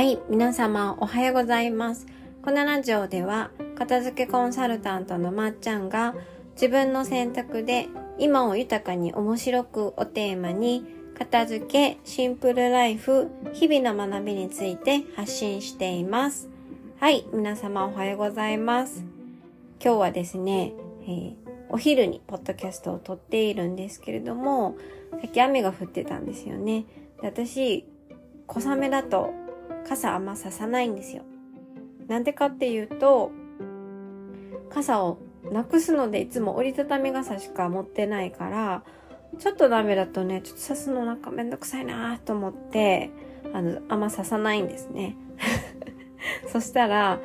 はい、皆様おはようございます。このラジオでは、片付けコンサルタントのまっちゃんが、自分の選択で今を豊かに面白くをテーマに、片付け、シンプルライフ、日々の学びについて発信しています。はい、皆様おはようございます。今日はですね、えーお昼にポッドキャストを撮っているんですけれども、さっき雨が降ってたんですよね。で私、小雨だと傘あんまささないんですよ。なんでかっていうと、傘をなくすのでいつも折りたたみ傘しか持ってないから、ちょっとの雨だとね、ちょっと刺すのなんかめんどくさいなと思って、あの、あんま刺さないんですね。そしたら、あ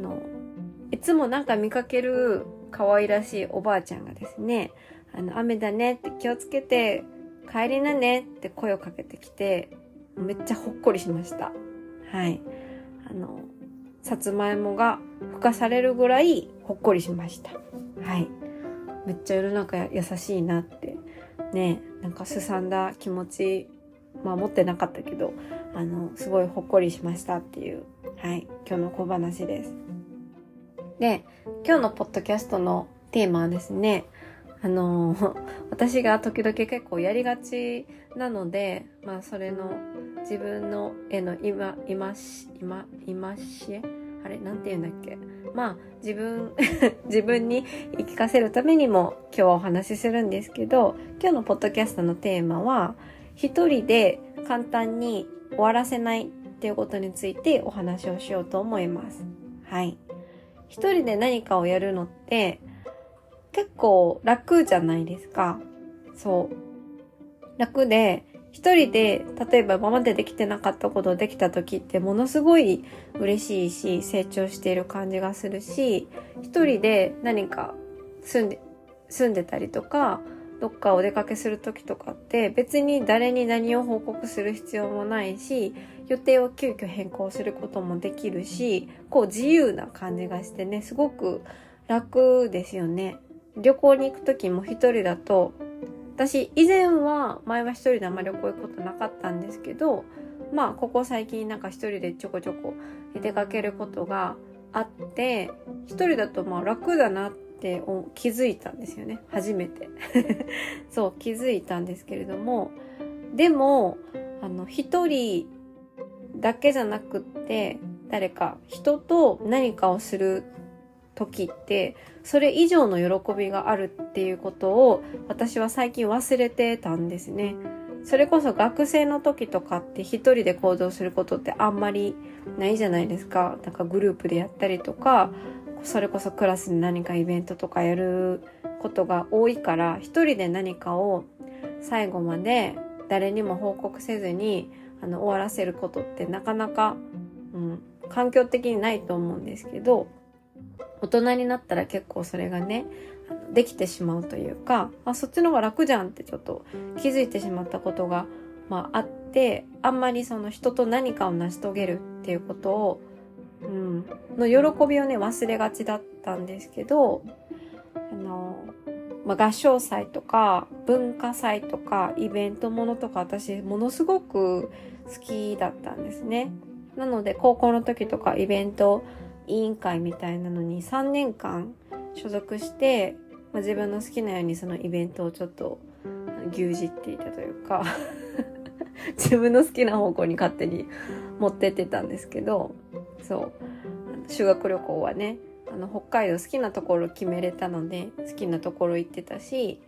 の、いつもなんか見かける可愛らしいおばあちゃんがですね、あの、雨だねって気をつけて、帰りなねって声をかけてきて、めっちゃほっこりしました。はい。あの、さつまいもが孵化されるぐらいほっこりしました。はい。めっちゃ世の中優しいなって。ねなんかすさんだ気持ち、まあ持ってなかったけど、あの、すごいほっこりしましたっていう、はい、今日の小話です。で、今日のポッドキャストのテーマはですね、あの、私が時々結構やりがちなので、まあそれの自分の絵の今、今し、今、今しえ？あれ？なんて言うんだっけ？まあ自分、自分に言い聞かせるためにも今日はお話しするんですけど、今日のポッドキャストのテーマは、一人で簡単に終わらせないっていうことについてお話をしようと思います。はい。一人で何かをやるのって結構楽じゃないですか。そう。楽で、一人で、例えば今までできてなかったことできた時ってものすごい嬉しいし、成長している感じがするし、一人で何か住んで、住んでたりとか、どっかお出かけする時とかって別に誰に何を報告する必要もないし、予定を急遽変更することもできるし、こう自由な感じがしてね、すごく楽ですよね。旅行に行く時も一人だと、私以前は前は一人であんまり旅行行くことなかったんですけど、まあここ最近なんか一人でちょこちょこ出かけることがあって、一人だとまあ楽だなって気づいたんですよね。初めて。そう、気づいたんですけれども、でも、あの、一人だけじゃなくって、誰か人と何かをする時って、それ以上の喜びがあるっていうことを私は最近忘れてたんですね。それこそ学生の時とかって一人で行動することってあんまりないじゃないですか。なんかグループでやったりとか、それこそクラスで何かイベントとかやることが多いから、一人で何かを最後まで誰にも報告せずにあの終わらせることってなかなか、うん、環境的にないと思うんですけど、大人になったら結構それがね、できてしまうというか、あ、そっちの方が楽じゃんってちょっと気づいてしまったことが、まああって、あんまりその人と何かを成し遂げるっていうことを、うん、の喜びをね、忘れがちだったんですけど、あの、まあ、合唱祭とか文化祭とかイベントものとか私ものすごく好きだったんですね。なので高校の時とかイベント委員会みたいなのに3年間所属して、まあ、自分の好きなようにそのイベントをちょっと牛耳っていたというか 自分の好きな方向に勝手に持ってってたんですけどそう。修学旅行はねあの北海道好きなところ決めれたので好きなところ行ってたし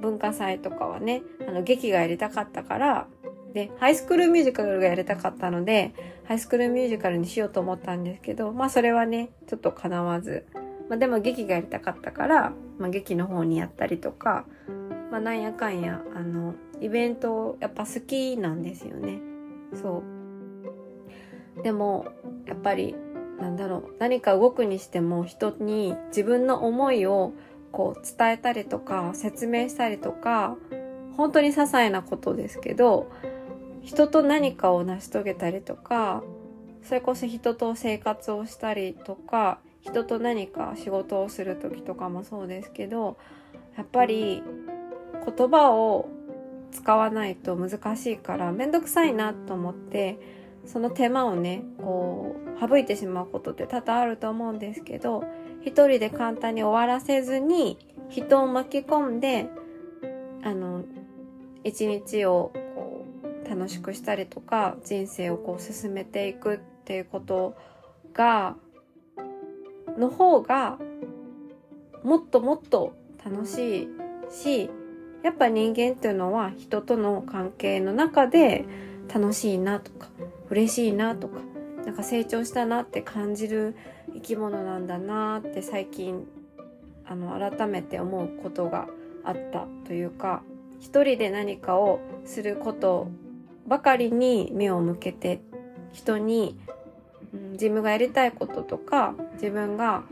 文化祭とかはねあの劇がやりたかったからでハイスクールミュージカルがやりたかったのでハイスクールミュージカルにしようと思ったんですけどまあそれはねちょっと叶わず、まあ、でも劇がやりたかったから、まあ、劇の方にやったりとか、まあ、なんやかんやあのイベントやっぱ好きなんですよね。そう。でもやっぱりなんだろう何か動くにしても人に自分の思いをこう伝えたりとか説明したりとか本当に些細なことですけど人と何かを成し遂げたりとかそれこそ人と生活をしたりとか人と何か仕事をする時とかもそうですけどやっぱり言葉を使わないと難しいからめんどくさいなと思ってその手間をね、こう、省いてしまうことって多々あると思うんですけど、一人で簡単に終わらせずに、人を巻き込んで、あの、一日を楽しくしたりとか、人生をこう進めていくっていうことが、の方が、もっともっと楽しいし、やっぱ人間っていうのは人との関係の中で楽しいなとか、嬉しいなとか、なんか成長したなって感じる生き物なんだなって最近、あの、改めて思うことがあったというか、一人で何かをすることばかりに目を向けて、人に、うん、自分がやりたいこととか、自分が、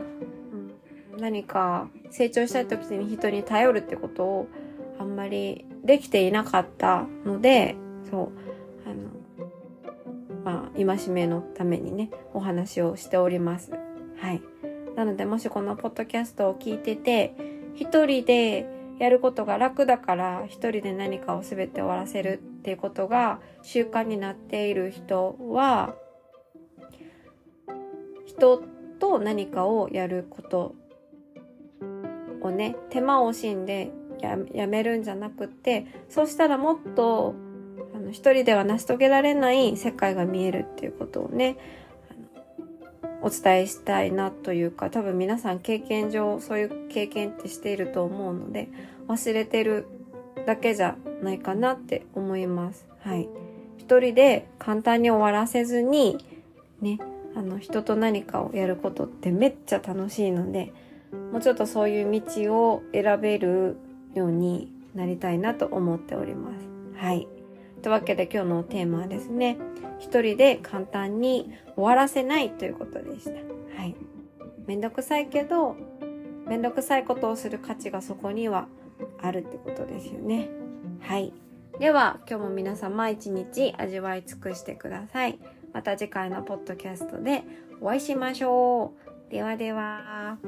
うん、何か成長したい時に人に頼るってことをあんまりできていなかったので、そう、あの、まあ、戒めのためにね、お話をしております。はい。なので、もしこのポッドキャストを聞いてて、一人でやることが楽だから、一人で何かを全て終わらせるっていうことが習慣になっている人は、人と何かをやることをね、手間を惜しんでやめるんじゃなくてそうしたらもっとあの一人では成し遂げられない世界が見えるっていうことをねお伝えしたいなというか多分皆さん経験上そういう経験ってしていると思うので忘れてるだけじゃないかなって思います。はい。一人で簡単に終わらせずにね、あの人と何かをやることってめっちゃ楽しいのでもうちょっとそういう道を選べるようになりたいなと思っております。はい。というわけで今日のテーマはですね、一人で簡単に終わらせないということでした。はい。めんどくさいけど、めんどくさいことをする価値がそこにはあるってことですよね。はい。では、今日も皆様一日味わい尽くしてください。また次回のポッドキャストでお会いしましょう。ではでは。